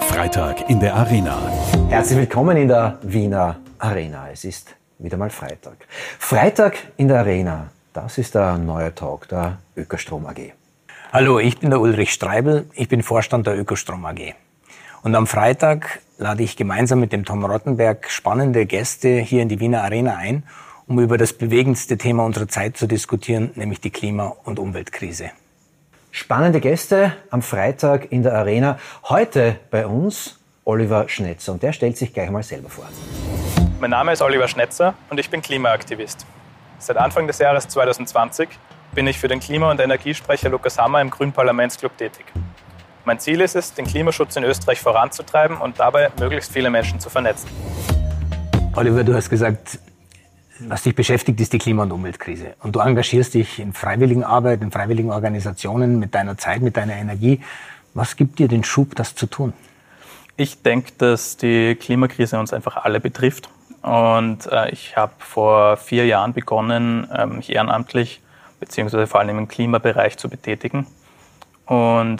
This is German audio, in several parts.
Freitag in der Arena. Herzlich willkommen in der Wiener Arena. Es ist wieder mal Freitag. Freitag in der Arena, das ist der neue Talk der Ökostrom AG. Hallo, ich bin der Ulrich Streibel, ich bin Vorstand der Ökostrom AG. Und am Freitag lade ich gemeinsam mit dem Tom Rottenberg spannende Gäste hier in die Wiener Arena ein, um über das bewegendste Thema unserer Zeit zu diskutieren, nämlich die Klima- und Umweltkrise. Spannende Gäste am Freitag in der Arena. Heute bei uns Oliver Schnetzer und der stellt sich gleich mal selber vor. Mein Name ist Oliver Schnetzer und ich bin Klimaaktivist. Seit Anfang des Jahres 2020 bin ich für den Klima- und Energiesprecher Lukas Hammer im Grünen Parlamentsclub tätig. Mein Ziel ist es, den Klimaschutz in Österreich voranzutreiben und dabei möglichst viele Menschen zu vernetzen. Oliver, du hast gesagt, was dich beschäftigt, ist die Klima- und Umweltkrise. Und du engagierst dich in freiwilligen Arbeit, in freiwilligen Organisationen mit deiner Zeit, mit deiner Energie. Was gibt dir den Schub, das zu tun? Ich denke, dass die Klimakrise uns einfach alle betrifft. Und äh, ich habe vor vier Jahren begonnen, äh, mich ehrenamtlich beziehungsweise vor allem im Klimabereich zu betätigen. Und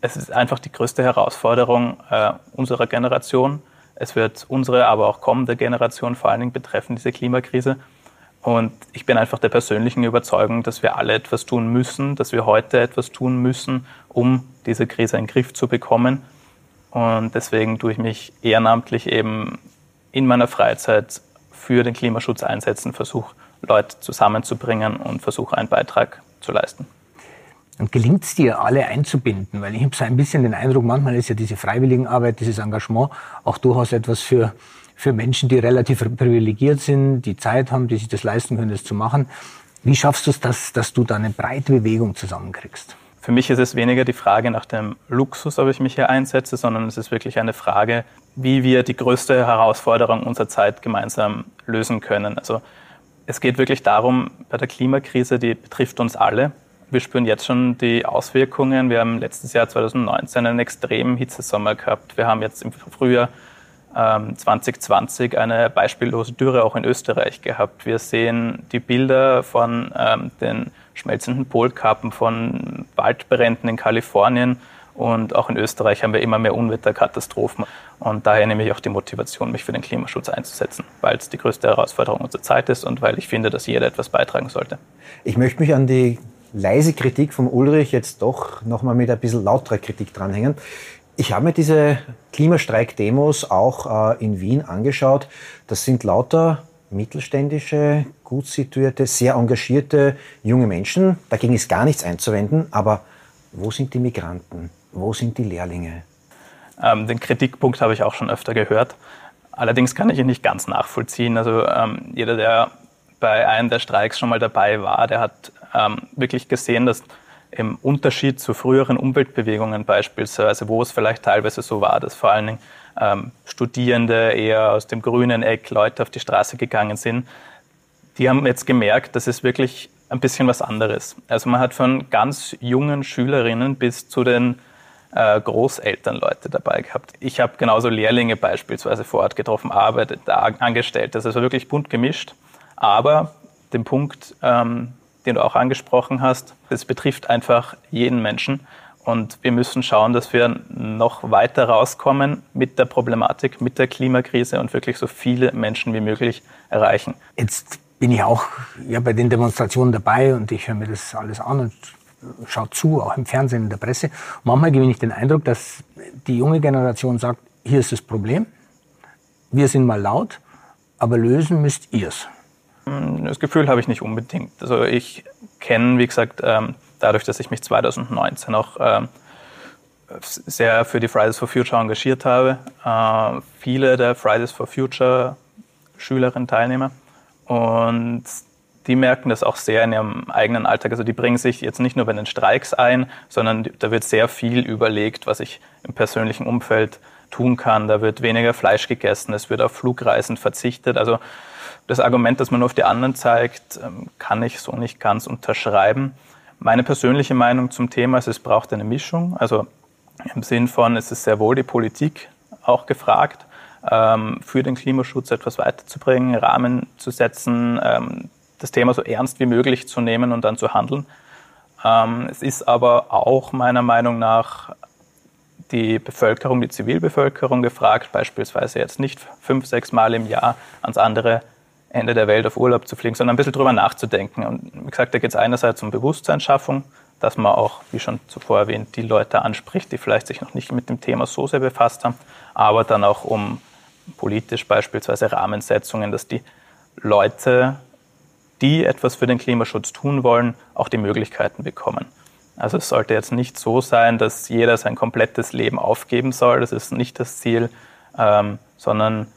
es ist einfach die größte Herausforderung äh, unserer Generation. Es wird unsere, aber auch kommende Generation vor allen Dingen betreffen, diese Klimakrise. Und ich bin einfach der persönlichen Überzeugung, dass wir alle etwas tun müssen, dass wir heute etwas tun müssen, um diese Krise in den Griff zu bekommen. Und deswegen tue ich mich ehrenamtlich eben in meiner Freizeit für den Klimaschutz einsetzen, versuche Leute zusammenzubringen und versuche einen Beitrag zu leisten. Und gelingt es dir, alle einzubinden? Weil ich habe so ein bisschen den Eindruck, manchmal ist ja diese Freiwilligenarbeit, dieses Engagement auch durchaus etwas für, für Menschen, die relativ privilegiert sind, die Zeit haben, die sich das leisten können, das zu machen. Wie schaffst du es, dass, dass du da eine breite Bewegung zusammenkriegst? Für mich ist es weniger die Frage nach dem Luxus, ob ich mich hier einsetze, sondern es ist wirklich eine Frage, wie wir die größte Herausforderung unserer Zeit gemeinsam lösen können. Also es geht wirklich darum, bei der Klimakrise, die betrifft uns alle. Wir spüren jetzt schon die Auswirkungen. Wir haben letztes Jahr 2019 einen extremen Hitzesommer gehabt. Wir haben jetzt im Frühjahr ähm, 2020 eine beispiellose Dürre auch in Österreich gehabt. Wir sehen die Bilder von ähm, den schmelzenden Polkappen, von Waldbränden in Kalifornien und auch in Österreich haben wir immer mehr Unwetterkatastrophen. Und daher nehme ich auch die Motivation, mich für den Klimaschutz einzusetzen, weil es die größte Herausforderung unserer Zeit ist und weil ich finde, dass jeder etwas beitragen sollte. Ich möchte mich an die leise Kritik von Ulrich jetzt doch nochmal mit ein bisschen lauterer Kritik dranhängen. Ich habe mir diese Klimastreik-Demos auch äh, in Wien angeschaut. Das sind lauter mittelständische, gut situierte, sehr engagierte junge Menschen. Dagegen ist gar nichts einzuwenden. Aber wo sind die Migranten? Wo sind die Lehrlinge? Ähm, den Kritikpunkt habe ich auch schon öfter gehört. Allerdings kann ich ihn nicht ganz nachvollziehen. Also ähm, jeder, der bei einem der Streiks schon mal dabei war, der hat ähm, wirklich gesehen, dass im Unterschied zu früheren Umweltbewegungen beispielsweise, wo es vielleicht teilweise so war, dass vor allen Dingen ähm, Studierende eher aus dem grünen Eck Leute auf die Straße gegangen sind, die haben jetzt gemerkt, dass es wirklich ein bisschen was anderes. Also man hat von ganz jungen Schülerinnen bis zu den äh, Großeltern Leute dabei gehabt. Ich habe genauso Lehrlinge beispielsweise vor Ort getroffen, Arbeiter, Angestellte. Das ist also wirklich bunt gemischt. Aber den Punkt, ähm, den du auch angesprochen hast, es betrifft einfach jeden Menschen. Und wir müssen schauen, dass wir noch weiter rauskommen mit der Problematik, mit der Klimakrise und wirklich so viele Menschen wie möglich erreichen. Jetzt bin ich auch ja, bei den Demonstrationen dabei und ich höre mir das alles an und schaut zu, auch im Fernsehen, in der Presse. Manchmal gewinne ich den Eindruck, dass die junge Generation sagt, hier ist das Problem, wir sind mal laut, aber lösen müsst ihr's. Hm, das Gefühl habe ich nicht unbedingt. Also ich kenne, wie gesagt, ähm, dadurch, dass ich mich 2019 auch ähm, sehr für die Fridays for Future engagiert habe, äh, viele der Fridays for Future Schülerinnen, Teilnehmer und die merken das auch sehr in ihrem eigenen Alltag. Also die bringen sich jetzt nicht nur bei den Streiks ein, sondern da wird sehr viel überlegt, was ich im persönlichen Umfeld tun kann. Da wird weniger Fleisch gegessen, es wird auf Flugreisen verzichtet. Also das Argument, dass man nur auf die anderen zeigt, ähm, kann ich so nicht ganz unterschreiben. Meine persönliche Meinung zum Thema ist, es braucht eine Mischung. Also im Sinn von, es ist sehr wohl die Politik auch gefragt, ähm, für den Klimaschutz etwas weiterzubringen, Rahmen zu setzen, ähm, das Thema so ernst wie möglich zu nehmen und dann zu handeln. Es ist aber auch meiner Meinung nach die Bevölkerung, die Zivilbevölkerung gefragt, beispielsweise jetzt nicht fünf, sechs Mal im Jahr ans andere Ende der Welt auf Urlaub zu fliegen, sondern ein bisschen drüber nachzudenken. Und wie gesagt, da geht es einerseits um Bewusstseinsschaffung, dass man auch, wie schon zuvor erwähnt, die Leute anspricht, die vielleicht sich noch nicht mit dem Thema so sehr befasst haben, aber dann auch um politisch beispielsweise Rahmensetzungen, dass die Leute, die etwas für den Klimaschutz tun wollen, auch die Möglichkeiten bekommen. Also es sollte jetzt nicht so sein, dass jeder sein komplettes Leben aufgeben soll. Das ist nicht das Ziel, ähm, sondern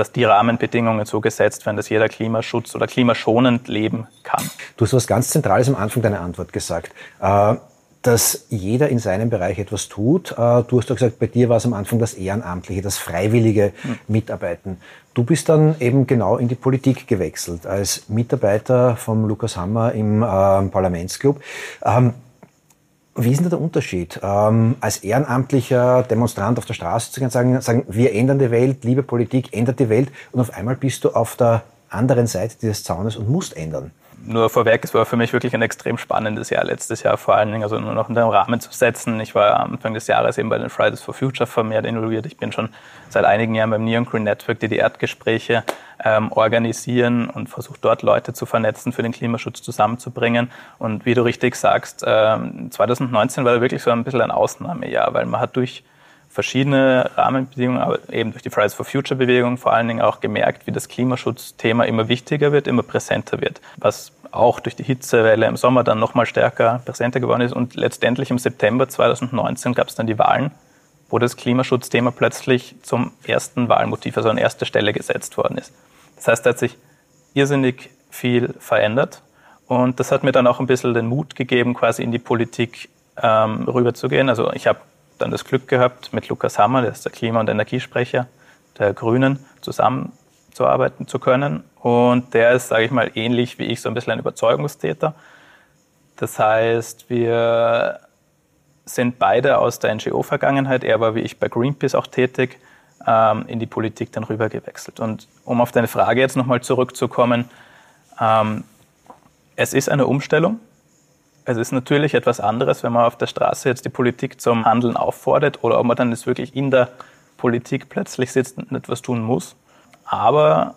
dass die Rahmenbedingungen so gesetzt werden, dass jeder Klimaschutz oder klimaschonend leben kann. Du hast was ganz Zentrales am Anfang deiner Antwort gesagt. Äh, dass jeder in seinem Bereich etwas tut. Äh, du hast doch gesagt, bei dir war es am Anfang das Ehrenamtliche, das freiwillige hm. Mitarbeiten. Du bist dann eben genau in die Politik gewechselt als Mitarbeiter vom Lukas Hammer im äh, Parlamentsclub. Ähm, wie ist denn der Unterschied? Ähm, als ehrenamtlicher Demonstrant auf der Straße zu gehen, sagen, sagen, wir ändern die Welt, liebe Politik, ändert die Welt und auf einmal bist du auf der anderen Seite dieses Zaunes und musst ändern nur vorweg, es war für mich wirklich ein extrem spannendes Jahr letztes Jahr, vor allen Dingen also nur noch in den Rahmen zu setzen. Ich war Anfang des Jahres eben bei den Fridays for Future vermehrt involviert. Ich bin schon seit einigen Jahren beim Neon Green Network, die die Erdgespräche ähm, organisieren und versucht dort Leute zu vernetzen, für den Klimaschutz zusammenzubringen. Und wie du richtig sagst, ähm, 2019 war wirklich so ein bisschen ein Ausnahmejahr, weil man hat durch verschiedene Rahmenbedingungen, aber eben durch die Fridays for Future Bewegung vor allen Dingen auch gemerkt, wie das Klimaschutzthema immer wichtiger wird, immer präsenter wird, was auch durch die Hitzewelle im Sommer dann nochmal stärker präsenter geworden ist. Und letztendlich im September 2019 gab es dann die Wahlen, wo das Klimaschutzthema plötzlich zum ersten Wahlmotiv, also an erster Stelle gesetzt worden ist. Das heißt, da hat sich irrsinnig viel verändert. Und das hat mir dann auch ein bisschen den Mut gegeben, quasi in die Politik ähm, rüberzugehen. Also ich habe dann das Glück gehabt, mit Lukas Hammer, der ist der Klima- und Energiesprecher der Grünen, zusammenzuarbeiten zu können. Und der ist, sage ich mal, ähnlich wie ich, so ein bisschen ein Überzeugungstäter. Das heißt, wir sind beide aus der NGO-Vergangenheit, er war wie ich bei Greenpeace auch tätig, ähm, in die Politik dann rüber gewechselt. Und um auf deine Frage jetzt nochmal zurückzukommen, ähm, es ist eine Umstellung. Es ist natürlich etwas anderes, wenn man auf der Straße jetzt die Politik zum Handeln auffordert oder ob man dann jetzt wirklich in der Politik plötzlich sitzt und etwas tun muss. Aber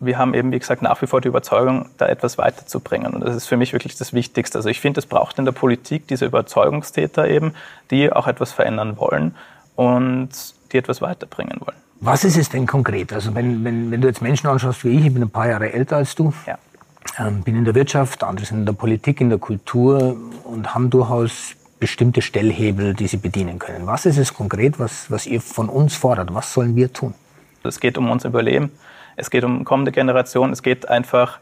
wir haben eben, wie gesagt, nach wie vor die Überzeugung, da etwas weiterzubringen. Und das ist für mich wirklich das Wichtigste. Also ich finde, es braucht in der Politik diese Überzeugungstäter eben, die auch etwas verändern wollen und die etwas weiterbringen wollen. Was ist es denn konkret? Also wenn, wenn, wenn du jetzt Menschen anschaust wie ich, ich bin ein paar Jahre älter als du, ja bin in der Wirtschaft, andere sind in der Politik, in der Kultur und haben durchaus bestimmte Stellhebel, die sie bedienen können. Was ist es konkret, was, was ihr von uns fordert? Was sollen wir tun? Es geht um unser Überleben, es geht um kommende Generationen, es geht einfach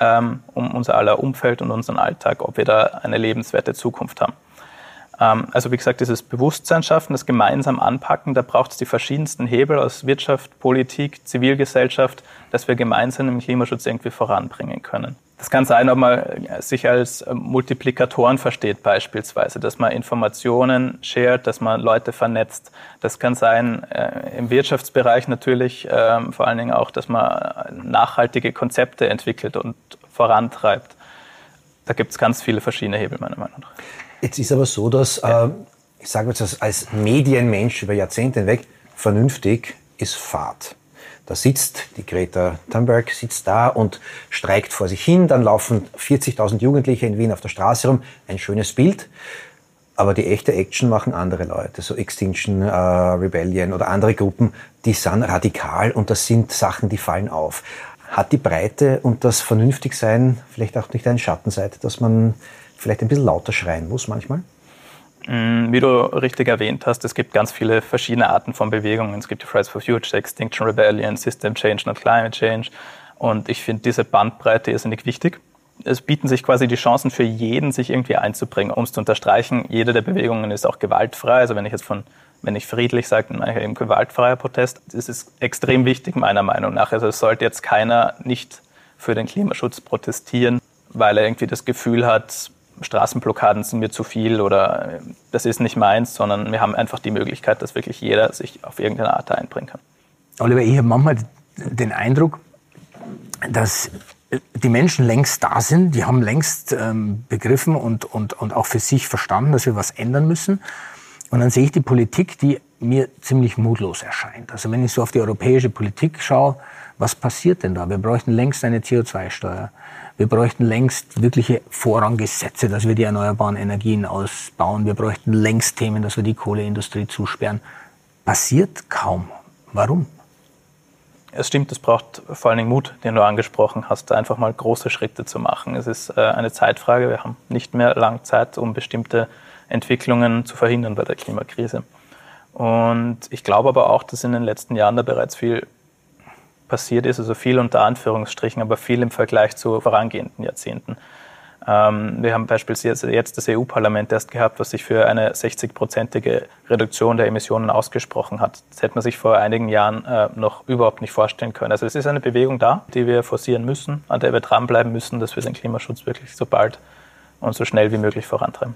ähm, um unser aller Umfeld und unseren Alltag, ob wir da eine lebenswerte Zukunft haben. Ähm, also wie gesagt, dieses Bewusstsein schaffen, das gemeinsam anpacken, da braucht es die verschiedensten Hebel aus Wirtschaft, Politik, Zivilgesellschaft, dass wir gemeinsam den Klimaschutz irgendwie voranbringen können. Das kann sein, ob man sich als Multiplikatoren versteht beispielsweise, dass man Informationen shared, dass man Leute vernetzt. Das kann sein äh, im Wirtschaftsbereich natürlich äh, vor allen Dingen auch, dass man nachhaltige Konzepte entwickelt und vorantreibt. Da gibt es ganz viele verschiedene Hebel meiner Meinung nach. Jetzt ist aber so, dass, äh, ich sage jetzt als Medienmensch über Jahrzehnte hinweg, vernünftig ist Fahrt. Da sitzt die Greta Thunberg, sitzt da und streikt vor sich hin. Dann laufen 40.000 Jugendliche in Wien auf der Straße rum. Ein schönes Bild. Aber die echte Action machen andere Leute, so Extinction äh, Rebellion oder andere Gruppen, die sind radikal und das sind Sachen, die fallen auf. Hat die Breite und das Vernünftigsein vielleicht auch nicht eine Schattenseite, dass man vielleicht ein bisschen lauter schreien muss manchmal? Mm, wie du richtig erwähnt hast, es gibt ganz viele verschiedene Arten von Bewegungen. Es gibt die Fridays for Future, Extinction Rebellion, System Change, not Climate Change. Und ich finde diese Bandbreite irrsinnig wichtig. Es bieten sich quasi die Chancen für jeden, sich irgendwie einzubringen. Um es zu unterstreichen, jede der Bewegungen ist auch gewaltfrei. Also wenn ich jetzt von, wenn ich friedlich sage, dann meine ich eben gewaltfreier Protest. Das ist extrem wichtig meiner Meinung nach. Also es sollte jetzt keiner nicht für den Klimaschutz protestieren, weil er irgendwie das Gefühl hat, Straßenblockaden sind mir zu viel oder das ist nicht meins, sondern wir haben einfach die Möglichkeit, dass wirklich jeder sich auf irgendeine Art einbringen kann. Oliver, ich habe manchmal den Eindruck, dass die Menschen längst da sind, die haben längst ähm, begriffen und, und, und auch für sich verstanden, dass wir was ändern müssen. Und dann sehe ich die Politik, die mir ziemlich mutlos erscheint. Also wenn ich so auf die europäische Politik schaue, was passiert denn da? Wir bräuchten längst eine CO2-Steuer. Wir bräuchten längst wirkliche Vorranggesetze, dass wir die erneuerbaren Energien ausbauen. Wir bräuchten längst Themen, dass wir die Kohleindustrie zusperren. Passiert kaum. Warum? Es stimmt, es braucht vor allen Dingen Mut, den du angesprochen hast, einfach mal große Schritte zu machen. Es ist äh, eine Zeitfrage. Wir haben nicht mehr lang Zeit, um bestimmte Entwicklungen zu verhindern bei der Klimakrise. Und ich glaube aber auch, dass in den letzten Jahren da bereits viel passiert ist, also viel unter Anführungsstrichen, aber viel im Vergleich zu vorangehenden Jahrzehnten. Ähm, wir haben beispielsweise jetzt das EU-Parlament erst gehabt, was sich für eine 60-prozentige Reduktion der Emissionen ausgesprochen hat. Das hätte man sich vor einigen Jahren äh, noch überhaupt nicht vorstellen können. Also es ist eine Bewegung da, die wir forcieren müssen, an der wir dranbleiben müssen, dass wir den Klimaschutz wirklich so bald und so schnell wie möglich vorantreiben.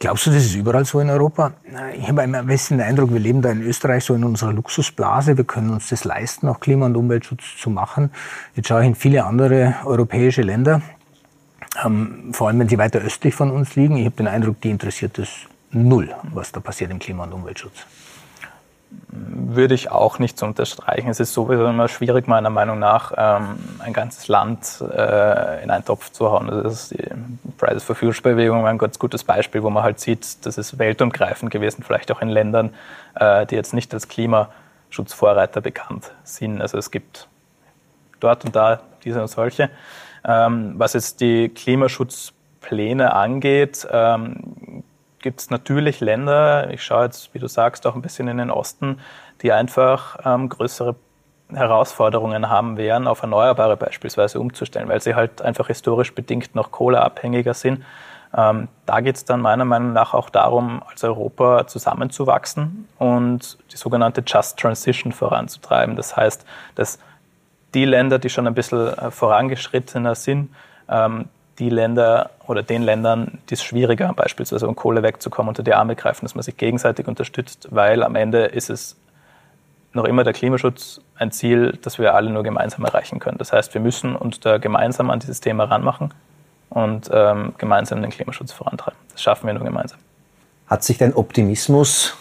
Glaubst du, das ist überall so in Europa? Ich habe am besten den Eindruck, wir leben da in Österreich so in unserer Luxusblase. Wir können uns das leisten, auch Klima- und Umweltschutz zu machen. Jetzt schaue ich in viele andere europäische Länder, ähm, vor allem wenn sie weiter östlich von uns liegen. Ich habe den Eindruck, die interessiert es null, was da passiert im Klima- und Umweltschutz würde ich auch nicht so unterstreichen. Es ist sowieso immer schwierig, meiner Meinung nach, ähm, ein ganzes Land äh, in einen Topf zu hauen. Das ist die Fridays for Future Bewegung ein ganz gutes Beispiel, wo man halt sieht, das ist weltumgreifend gewesen, vielleicht auch in Ländern, äh, die jetzt nicht als Klimaschutzvorreiter bekannt sind. Also es gibt dort und da diese und solche. Ähm, was jetzt die Klimaschutzpläne angeht, ähm, gibt es natürlich Länder, ich schaue jetzt, wie du sagst, auch ein bisschen in den Osten, die einfach ähm, größere Herausforderungen haben werden, auf Erneuerbare beispielsweise umzustellen, weil sie halt einfach historisch bedingt noch kohleabhängiger sind. Ähm, da geht es dann meiner Meinung nach auch darum, als Europa zusammenzuwachsen und die sogenannte Just Transition voranzutreiben. Das heißt, dass die Länder, die schon ein bisschen äh, vorangeschrittener sind, ähm, die Länder oder den Ländern, die es schwieriger, beispielsweise um Kohle wegzukommen, unter die Arme greifen, dass man sich gegenseitig unterstützt, weil am Ende ist es noch immer der Klimaschutz ein Ziel, das wir alle nur gemeinsam erreichen können. Das heißt, wir müssen uns da gemeinsam an dieses Thema ranmachen und ähm, gemeinsam den Klimaschutz vorantreiben. Das schaffen wir nur gemeinsam. Hat sich dein Optimismus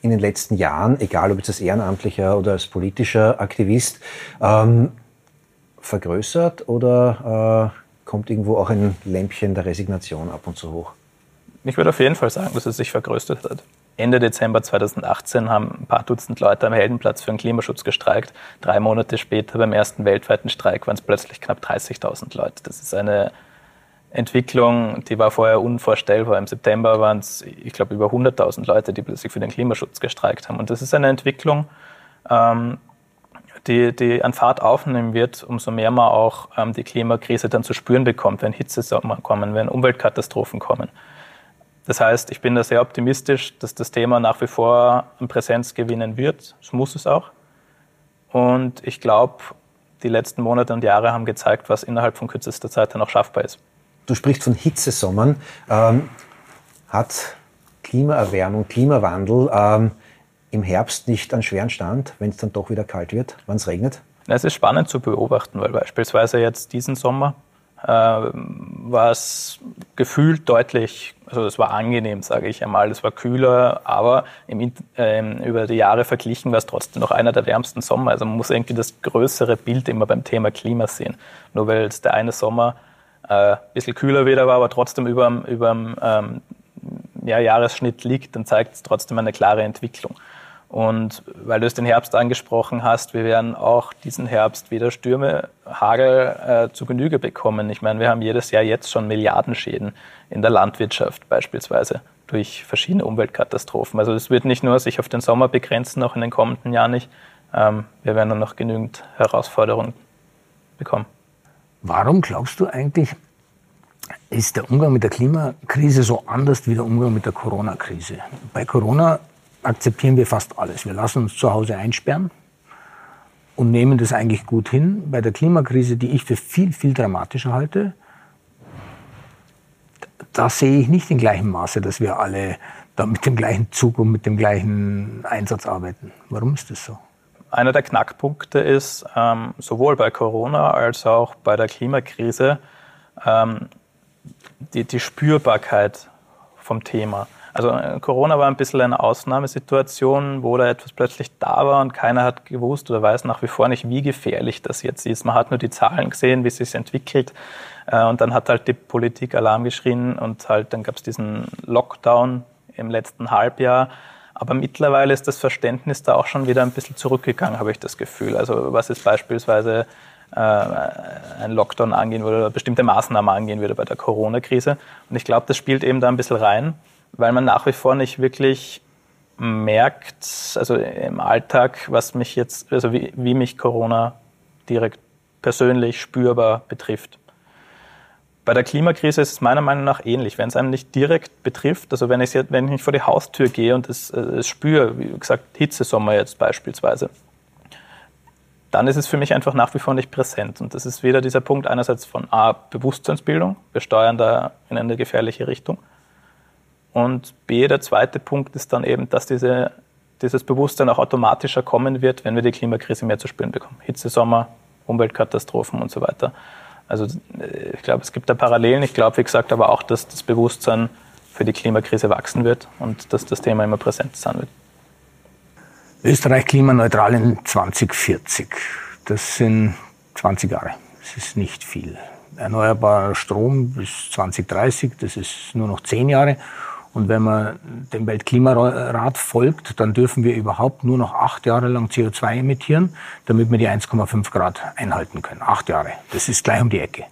in den letzten Jahren, egal ob jetzt als ehrenamtlicher oder als politischer Aktivist, ähm, vergrößert oder äh, kommt irgendwo auch ein Lämpchen der Resignation ab und zu hoch? Ich würde auf jeden Fall sagen, dass es sich vergrößert hat. Ende Dezember 2018 haben ein paar Dutzend Leute am Heldenplatz für den Klimaschutz gestreikt. Drei Monate später, beim ersten weltweiten Streik, waren es plötzlich knapp 30.000 Leute. Das ist eine Entwicklung, die war vorher unvorstellbar. Im September waren es, ich glaube, über 100.000 Leute, die plötzlich für den Klimaschutz gestreikt haben. Und das ist eine Entwicklung, ähm, die, die an Fahrt aufnehmen wird, umso mehr man auch ähm, die Klimakrise dann zu spüren bekommt, wenn Hitzesommer kommen, wenn Umweltkatastrophen kommen. Das heißt, ich bin da sehr optimistisch, dass das Thema nach wie vor an Präsenz gewinnen wird. Das muss es auch. Und ich glaube, die letzten Monate und Jahre haben gezeigt, was innerhalb von kürzester Zeit dann auch schaffbar ist. Du sprichst von Hitzesommern. Ähm, hat Klimaerwärmung, Klimawandel ähm, im Herbst nicht einen schweren Stand, wenn es dann doch wieder kalt wird, wenn es regnet? Es ist spannend zu beobachten, weil beispielsweise jetzt diesen Sommer äh, war es gefühlt deutlich, also es war angenehm, sage ich einmal. Es war kühler, aber im, äh, über die Jahre verglichen war es trotzdem noch einer der wärmsten Sommer. Also man muss irgendwie das größere Bild immer beim Thema Klima sehen. Nur weil es der eine Sommer äh, ein bisschen kühler wieder war, aber trotzdem über dem ähm, ja, Jahresschnitt liegt, dann zeigt es trotzdem eine klare Entwicklung. Und weil du es den Herbst angesprochen hast, wir werden auch diesen Herbst wieder Stürme, Hagel äh, zu Genüge bekommen. Ich meine, wir haben jedes Jahr jetzt schon Milliardenschäden in der Landwirtschaft beispielsweise durch verschiedene Umweltkatastrophen. Also es wird nicht nur sich auf den Sommer begrenzen, auch in den kommenden Jahren nicht. Ähm, wir werden dann noch genügend Herausforderungen bekommen. Warum glaubst du eigentlich, ist der Umgang mit der Klimakrise so anders wie der Umgang mit der Corona-Krise? Bei Corona akzeptieren wir fast alles. Wir lassen uns zu Hause einsperren und nehmen das eigentlich gut hin. Bei der Klimakrise, die ich für viel, viel dramatischer halte, da sehe ich nicht in gleichem Maße, dass wir alle da mit dem gleichen Zug und mit dem gleichen Einsatz arbeiten. Warum ist das so? Einer der Knackpunkte ist, ähm, sowohl bei Corona als auch bei der Klimakrise, ähm, die, die Spürbarkeit vom Thema. Also äh, Corona war ein bisschen eine Ausnahmesituation, wo da etwas plötzlich da war und keiner hat gewusst oder weiß nach wie vor nicht, wie gefährlich das jetzt ist. Man hat nur die Zahlen gesehen, wie es sich entwickelt. Äh, und dann hat halt die Politik Alarm geschrien und halt dann gab es diesen Lockdown im letzten Halbjahr. Aber mittlerweile ist das Verständnis da auch schon wieder ein bisschen zurückgegangen, habe ich das Gefühl. Also was ist beispielsweise äh, ein Lockdown angehen würde oder bestimmte Maßnahmen angehen würde bei der Corona-Krise. Und ich glaube, das spielt eben da ein bisschen rein, weil man nach wie vor nicht wirklich merkt, also im Alltag, was mich jetzt, also wie, wie mich Corona direkt persönlich spürbar betrifft. Bei der Klimakrise ist es meiner Meinung nach ähnlich. Wenn es einem nicht direkt betrifft, also wenn ich, wenn ich vor die Haustür gehe und es, es spüre, wie gesagt, Hitzesommer jetzt beispielsweise, dann ist es für mich einfach nach wie vor nicht präsent. Und das ist wieder dieser Punkt einerseits von A, Bewusstseinsbildung, wir steuern da in eine gefährliche Richtung. Und B, der zweite Punkt ist dann eben, dass diese, dieses Bewusstsein auch automatischer kommen wird, wenn wir die Klimakrise mehr zu spüren bekommen. Hitzesommer, Umweltkatastrophen und so weiter. Also äh, ich glaube, es gibt da Parallelen. Ich glaube, wie gesagt, aber auch, dass das Bewusstsein für die Klimakrise wachsen wird und dass das Thema immer präsent sein wird. Österreich klimaneutral in 2040. Das sind 20 Jahre. Das ist nicht viel. Erneuerbarer Strom bis 2030, das ist nur noch 10 Jahre. Und wenn man dem Weltklimarat folgt, dann dürfen wir überhaupt nur noch acht Jahre lang CO2 emittieren, damit wir die 1,5 Grad einhalten können. Acht Jahre. Das ist gleich um die Ecke.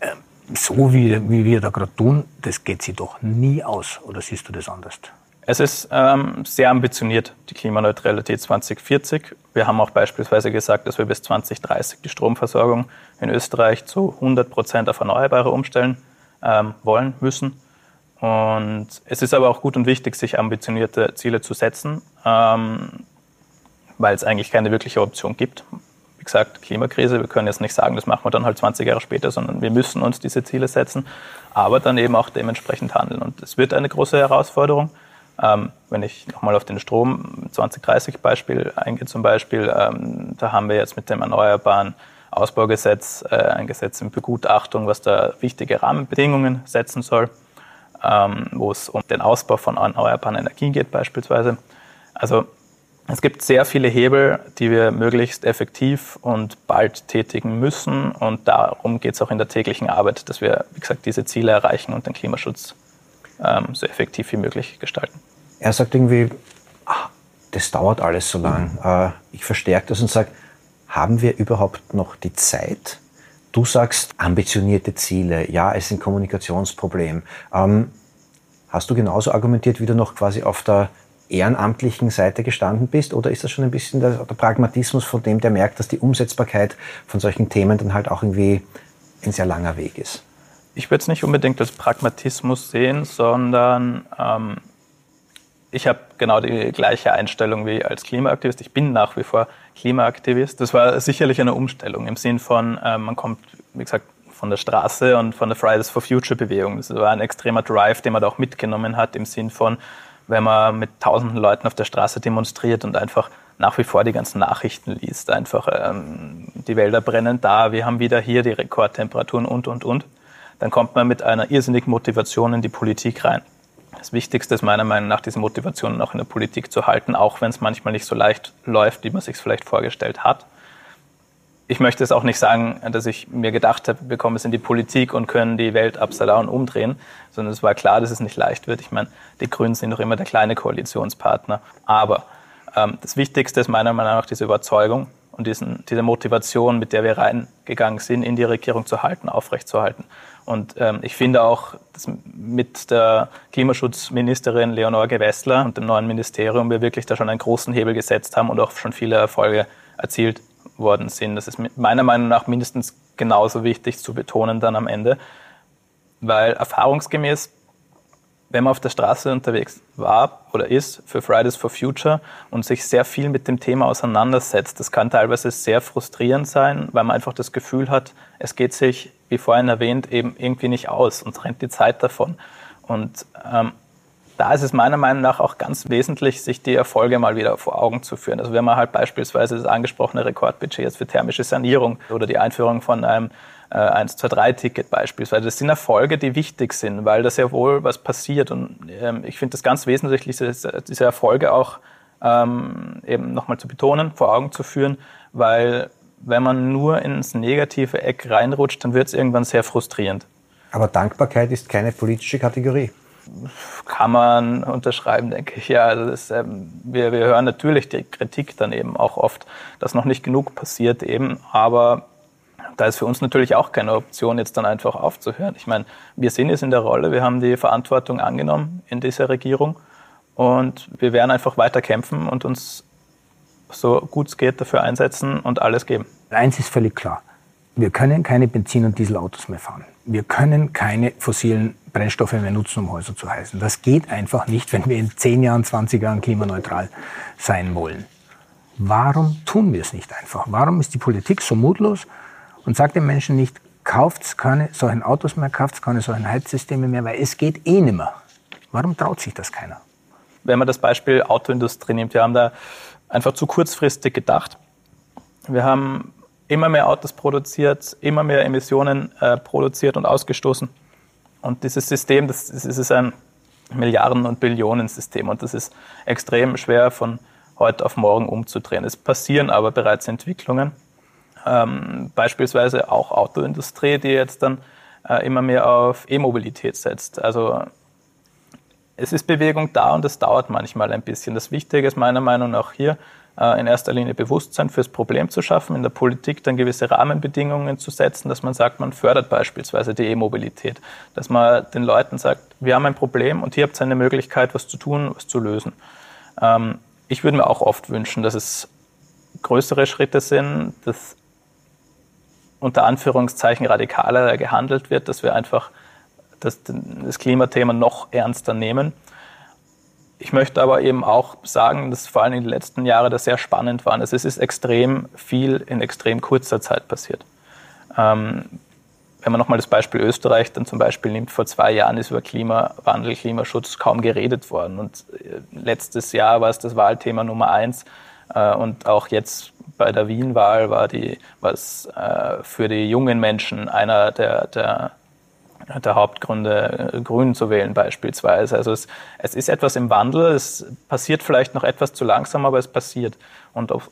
Ähm, so wie, wie wir da gerade tun, das geht sich doch nie aus. Oder siehst du das anders? Es ist ähm, sehr ambitioniert, die Klimaneutralität 2040. Wir haben auch beispielsweise gesagt, dass wir bis 2030 die Stromversorgung in Österreich zu 100 Prozent auf Erneuerbare umstellen ähm, wollen müssen. Und es ist aber auch gut und wichtig, sich ambitionierte Ziele zu setzen, ähm, weil es eigentlich keine wirkliche Option gibt. Wie gesagt, Klimakrise, wir können jetzt nicht sagen, das machen wir dann halt 20 Jahre später, sondern wir müssen uns diese Ziele setzen, aber dann eben auch dementsprechend handeln. Und es wird eine große Herausforderung. Ähm, wenn ich nochmal auf den Strom 2030 Beispiel eingehe zum Beispiel, ähm, da haben wir jetzt mit dem Erneuerbaren Ausbaugesetz äh, ein Gesetz in Begutachtung, was da wichtige Rahmenbedingungen setzen soll, wo es um den Ausbau von erneuerbaren Energien geht beispielsweise. Also es gibt sehr viele Hebel, die wir möglichst effektiv und bald tätigen müssen. Und darum geht es auch in der täglichen Arbeit, dass wir, wie gesagt, diese Ziele erreichen und den Klimaschutz ähm, so effektiv wie möglich gestalten. Er sagt irgendwie, ach, das dauert alles so lang. Äh, ich verstärke das und sage, haben wir überhaupt noch die Zeit? Du sagst ambitionierte Ziele, ja, es ist ein Kommunikationsproblem. Ähm, hast du genauso argumentiert, wie du noch quasi auf der ehrenamtlichen Seite gestanden bist? Oder ist das schon ein bisschen der, der, Pragmatismus von dem, der merkt, dass die Umsetzbarkeit von solchen Themen dann halt auch irgendwie ein sehr langer Weg ist? ich würde es nicht unbedingt als Pragmatismus sehen, sondern ähm, ich habe genau die gleiche Einstellung wie als Klimaaktivist. Ich bin nach wie vor Klimaaktivist. Das war sicherlich eine Umstellung im Sinn von, äh, man kommt, wie gesagt, von der Straße und von der Fridays for Future Bewegung. Das war ein extremer Drive, den man da auch mitgenommen hat im Sinn von, wenn man mit tausenden Leuten auf der Straße demonstriert und einfach nach wie vor die ganzen Nachrichten liest, einfach ähm, die Wälder brennen da, wir haben wieder hier die Rekordtemperaturen und, und, und dann kommt man mit einer irrsinnigen Motivation in die Politik rein. Das Wichtigste ist meiner Meinung nach, diese Motivation auch in der Politik zu halten, auch wenn es manchmal nicht so leicht läuft, wie man sich vielleicht vorgestellt hat. Ich möchte es auch nicht sagen, dass ich mir gedacht habe, wir kommen jetzt in die Politik und können die Welt upside down umdrehen, sondern es war klar, dass es nicht leicht wird. Ich meine, die Grünen sind doch immer der kleine Koalitionspartner. Aber ähm, das Wichtigste ist meiner Meinung nach diese Überzeugung und diesen, diese Motivation, mit der wir reingegangen sind, in die Regierung zu halten, aufrechtzuerhalten. Und ähm, ich finde auch, dass mit der Klimaschutzministerin Leonore Gewessler und dem neuen Ministerium wir wirklich da schon einen großen Hebel gesetzt haben und auch schon viele Erfolge erzielt worden sind. Das ist meiner Meinung nach mindestens genauso wichtig zu betonen dann am Ende, weil erfahrungsgemäß wenn man auf der Straße unterwegs war oder ist für Fridays for Future und sich sehr viel mit dem Thema auseinandersetzt, das kann teilweise sehr frustrierend sein, weil man einfach das Gefühl hat, es geht sich, wie vorhin erwähnt, eben irgendwie nicht aus und rennt die Zeit davon. Und ähm, da ist es meiner Meinung nach auch ganz wesentlich, sich die Erfolge mal wieder vor Augen zu führen. Also wenn man halt beispielsweise das angesprochene Rekordbudget jetzt für thermische Sanierung oder die Einführung von einem äh, 123-Ticket beispielsweise. Das sind Erfolge, die wichtig sind, weil da sehr wohl was passiert. Und ähm, ich finde das ganz wesentlich, diese, diese Erfolge auch ähm, eben nochmal zu betonen, vor Augen zu führen, weil wenn man nur ins negative Eck reinrutscht, dann wird es irgendwann sehr frustrierend. Aber Dankbarkeit ist keine politische Kategorie. Kann man unterschreiben, denke ich. Ja, also das, ähm, wir, wir hören natürlich die Kritik dann eben auch oft, dass noch nicht genug passiert eben, aber da ist für uns natürlich auch keine Option, jetzt dann einfach aufzuhören. Ich meine, wir sind jetzt in der Rolle, wir haben die Verantwortung angenommen in dieser Regierung und wir werden einfach weiter kämpfen und uns so gut es geht dafür einsetzen und alles geben. Eins ist völlig klar. Wir können keine Benzin- und Dieselautos mehr fahren. Wir können keine fossilen Brennstoffe mehr nutzen, um Häuser zu heizen. Das geht einfach nicht, wenn wir in 10 Jahren, 20 Jahren klimaneutral sein wollen. Warum tun wir es nicht einfach? Warum ist die Politik so mutlos und sagt den Menschen nicht, kauft keine solchen Autos mehr, kauft keine solchen Heizsysteme mehr, weil es geht eh nimmer. Warum traut sich das keiner? Wenn man das Beispiel Autoindustrie nimmt, wir haben da einfach zu kurzfristig gedacht. Wir haben immer mehr Autos produziert, immer mehr Emissionen äh, produziert und ausgestoßen. Und dieses System, das, das ist ein Milliarden- und Billionen-System und das ist extrem schwer von heute auf morgen umzudrehen. Es passieren aber bereits Entwicklungen, ähm, beispielsweise auch Autoindustrie, die jetzt dann äh, immer mehr auf E-Mobilität setzt. Also es ist Bewegung da und es dauert manchmal ein bisschen. Das Wichtige ist meiner Meinung nach hier, äh, in erster Linie Bewusstsein fürs Problem zu schaffen, in der Politik dann gewisse Rahmenbedingungen zu setzen, dass man sagt, man fördert beispielsweise die E-Mobilität, dass man den Leuten sagt, wir haben ein Problem und hier habt ihr eine Möglichkeit, was zu tun, was zu lösen. Ähm, ich würde mir auch oft wünschen, dass es größere Schritte sind, dass unter Anführungszeichen radikaler gehandelt wird, dass wir einfach das, das Klimathema noch ernster nehmen. Ich möchte aber eben auch sagen, dass vor allem in den letzten Jahren das sehr spannend war. Also es ist extrem viel in extrem kurzer Zeit passiert. Ähm, wenn man nochmal das Beispiel Österreich dann zum Beispiel nimmt, vor zwei Jahren ist über Klimawandel, Klimaschutz kaum geredet worden. Und äh, letztes Jahr war es das Wahlthema Nummer eins. Äh, und auch jetzt bei der Wien-Wahl war, die, war es äh, für die jungen Menschen einer der, der der Hauptgründe, äh, Grün zu wählen beispielsweise. Also es, es ist etwas im Wandel, es passiert vielleicht noch etwas zu langsam, aber es passiert. Und auf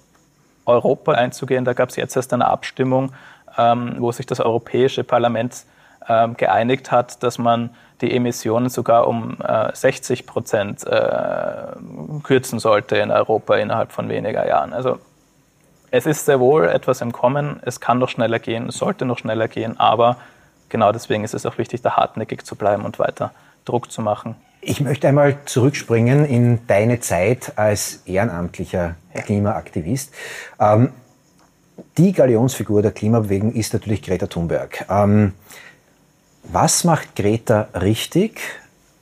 Europa einzugehen, da gab es jetzt erst eine Abstimmung, ähm, wo sich das Europäische Parlament ähm, geeinigt hat, dass man die Emissionen sogar um äh, 60 Prozent äh, kürzen sollte in Europa innerhalb von weniger Jahren. Also es ist sehr wohl etwas im Kommen, es kann noch schneller gehen, es sollte noch schneller gehen, aber genau deswegen ist es auch wichtig, da hartnäckig zu bleiben und weiter Druck zu machen. Ich möchte einmal zurückspringen in deine Zeit als ehrenamtlicher Klimaaktivist. Ähm, die Galionsfigur der Klimabewegung ist natürlich Greta Thunberg. Ähm, was macht Greta richtig,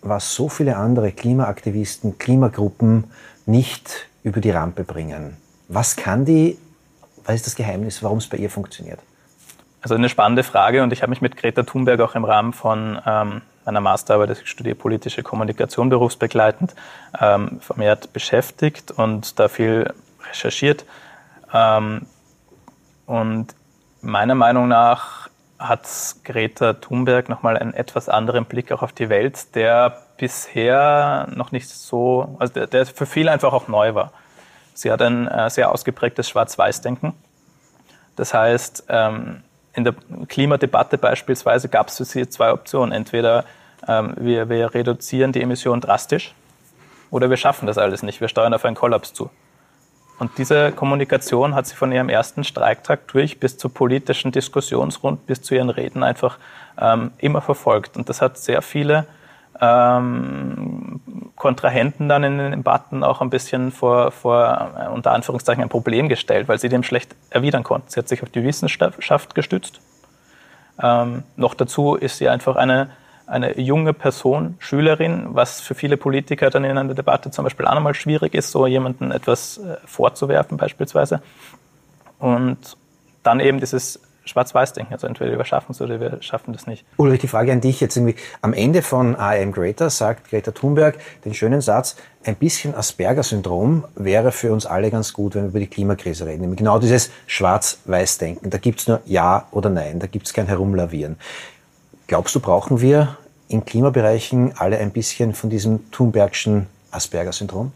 was so viele andere Klimaaktivisten, Klimagruppen nicht über die Rampe bringen? Was kann die, was ist das Geheimnis, warum es bei ihr funktioniert? Also eine spannende Frage und ich habe mich mit Greta Thunberg auch im Rahmen von ähm, meiner Masterarbeit, ich studiere politische Kommunikation berufsbegleitend, ähm, vermehrt beschäftigt und da viel recherchiert. Ähm, und meiner Meinung nach hat Greta Thunberg nochmal einen etwas anderen Blick auch auf die Welt, der bisher noch nicht so, also der, der für viele einfach auch neu war. Sie hat ein äh, sehr ausgeprägtes Schwarz-Weiß-Denken. Das heißt, ähm, in der Klimadebatte beispielsweise gab es für sie zwei Optionen. Entweder ähm, wir, wir reduzieren die Emissionen drastisch oder wir schaffen das alles nicht. Wir steuern auf einen Kollaps zu. Und diese Kommunikation hat sie von ihrem ersten Streiktag durch bis zur politischen Diskussionsrunde, bis zu ihren Reden einfach ähm, immer verfolgt. Und das hat sehr viele ähm, Kontrahenten dann in den Debatten auch ein bisschen vor, vor äh, unter Anführungszeichen ein Problem gestellt, weil sie dem schlecht erwidern konnten. Sie hat sich auf die Wissenschaft gestützt. Ähm, noch dazu ist sie einfach eine, eine junge Person, Schülerin, was für viele Politiker dann in einer Debatte zum Beispiel auch nochmal schwierig ist, so jemanden etwas äh, vorzuwerfen beispielsweise. Und dann eben dieses Schwarz-Weiß-Denken. Also entweder wir schaffen es oder wir schaffen das nicht. Ulrich, die Frage an dich jetzt irgendwie. Am Ende von I Am Greater sagt Greta Thunberg den schönen Satz, ein bisschen Asperger-Syndrom wäre für uns alle ganz gut, wenn wir über die Klimakrise reden. Nämlich genau dieses Schwarz-Weiß-Denken. Da gibt's nur Ja oder Nein, da gibt's kein Herumlavieren. Glaubst du, brauchen wir in Klimabereichen alle ein bisschen von diesem Thunbergschen Asperger-Syndrom?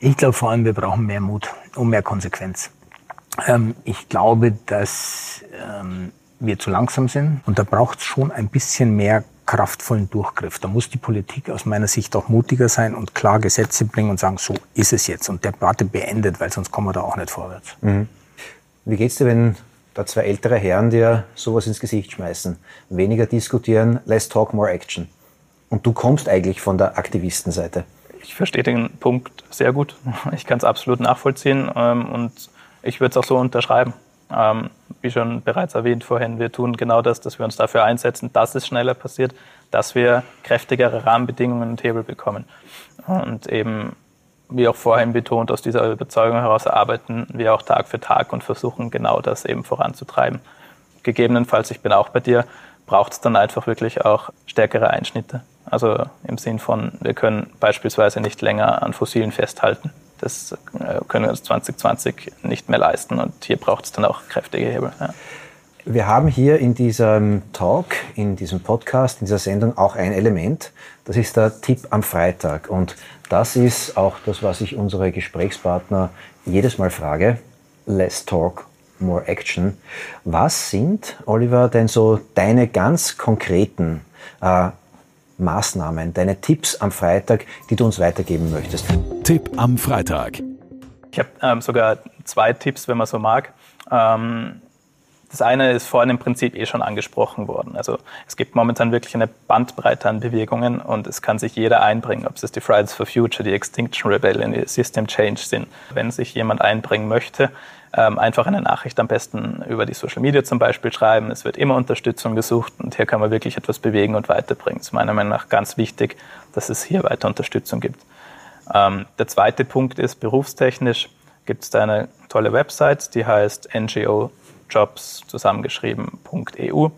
Ich glaube vor allem, wir brauchen mehr Mut und mehr Konsequenz. Ähm, ich glaube, dass ähm, wir zu langsam sind und da braucht es schon ein bisschen mehr kraftvollen Durchgriff. Da muss die Politik aus meiner Sicht auch mutiger sein und klar Gesetze bringen und sagen, so ist es jetzt und der Debatte beendet, weil sonst kommen wir da auch nicht vorwärts. Mhm. Wie geht's dir, wenn da zwei ältere Herren dir sowas ins Gesicht schmeißen? Weniger diskutieren, less talk, more action. Und du kommst eigentlich von der Aktivistenseite. Ich verstehe den Punkt sehr gut. Ich kann es absolut nachvollziehen ähm, und ich würde es auch so unterschreiben. Ähm, wie schon bereits erwähnt vorhin, wir tun genau das, dass wir uns dafür einsetzen, dass es schneller passiert, dass wir kräftigere Rahmenbedingungen und Hebel bekommen. Und eben, wie auch vorhin betont, aus dieser Überzeugung heraus arbeiten wir auch Tag für Tag und versuchen genau das eben voranzutreiben. Gegebenenfalls, ich bin auch bei dir, braucht es dann einfach wirklich auch stärkere Einschnitte. Also im Sinn von, wir können beispielsweise nicht länger an Fossilen festhalten. Das äh, können wir uns 2020 nicht mehr leisten und hier braucht es dann auch kräftige Hebel. Ja. Wir haben hier in diesem Talk, in diesem Podcast, in dieser Sendung auch ein Element. Das ist der Tipp am Freitag. Und das ist auch das, was ich unsere Gesprächspartner jedes Mal frage. Less talk, more action. Was sind, Oliver, denn so deine ganz konkreten äh, Maßnahmen, deine Tipps am Freitag, die du uns weitergeben möchtest? Tipp am Freitag. Ich habe ähm, sogar zwei Tipps, wenn man so mag. Ähm, das eine ist vorhin im Prinzip eh schon angesprochen worden. Also es gibt momentan wirklich eine Bandbreite an Bewegungen und es kann sich jeder einbringen, ob es die Fridays for Future, die Extinction Rebellion, die System Change sind. Wenn sich jemand einbringen möchte, ähm, einfach eine Nachricht am besten über die Social Media zum Beispiel schreiben. Es wird immer Unterstützung gesucht und hier kann man wirklich etwas bewegen und weiterbringen. Es ist meiner Meinung nach ganz wichtig, dass es hier weiter Unterstützung gibt. Ähm, der zweite Punkt ist, berufstechnisch gibt es da eine tolle Website, die heißt ngojobs zusammengeschrieben.eu,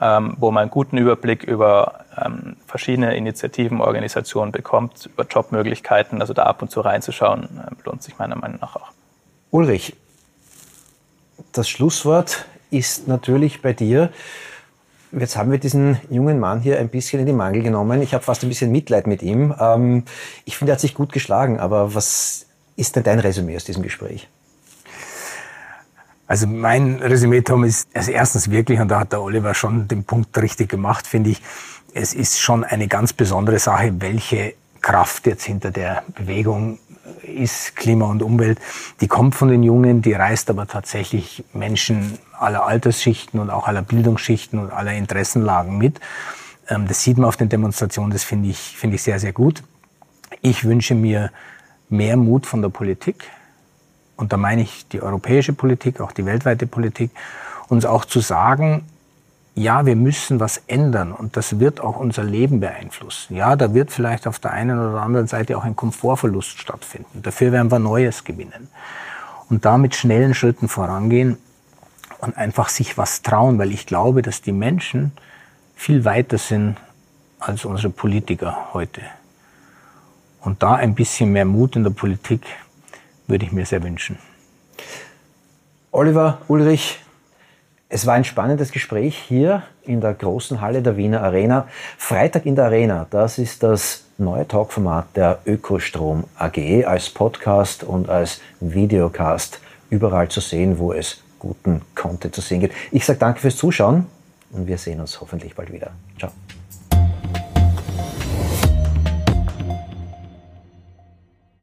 ähm, wo man einen guten Überblick über ähm, verschiedene Initiativen, Organisationen bekommt, über Jobmöglichkeiten. Also da ab und zu reinzuschauen, äh, lohnt sich meiner Meinung nach auch. Ulrich, das Schlusswort ist natürlich bei dir. Jetzt haben wir diesen jungen Mann hier ein bisschen in die Mangel genommen. Ich habe fast ein bisschen Mitleid mit ihm. Ähm, ich finde, er hat sich gut geschlagen. Aber was ist denn dein Resümee aus diesem Gespräch? Also mein Resümee, Tom, ist also erstens wirklich, und da hat der Oliver schon den Punkt richtig gemacht, finde ich, es ist schon eine ganz besondere Sache, welche Kraft jetzt hinter der Bewegung ist Klima und Umwelt, die kommt von den Jungen, die reißt aber tatsächlich Menschen aller Altersschichten und auch aller Bildungsschichten und aller Interessenlagen mit. Ähm, das sieht man auf den Demonstrationen, das finde ich, finde ich sehr, sehr gut. Ich wünsche mir mehr Mut von der Politik. Und da meine ich die europäische Politik, auch die weltweite Politik, uns auch zu sagen, ja, wir müssen was ändern und das wird auch unser Leben beeinflussen. Ja, da wird vielleicht auf der einen oder anderen Seite auch ein Komfortverlust stattfinden. Dafür werden wir Neues gewinnen. Und da mit schnellen Schritten vorangehen und einfach sich was trauen, weil ich glaube, dass die Menschen viel weiter sind als unsere Politiker heute. Und da ein bisschen mehr Mut in der Politik würde ich mir sehr wünschen. Oliver, Ulrich, es war ein spannendes Gespräch hier in der großen Halle der Wiener Arena. Freitag in der Arena, das ist das neue Talkformat der Ökostrom AG als Podcast und als Videocast überall zu sehen, wo es guten Content zu sehen gibt. Ich sage danke fürs Zuschauen und wir sehen uns hoffentlich bald wieder. Ciao.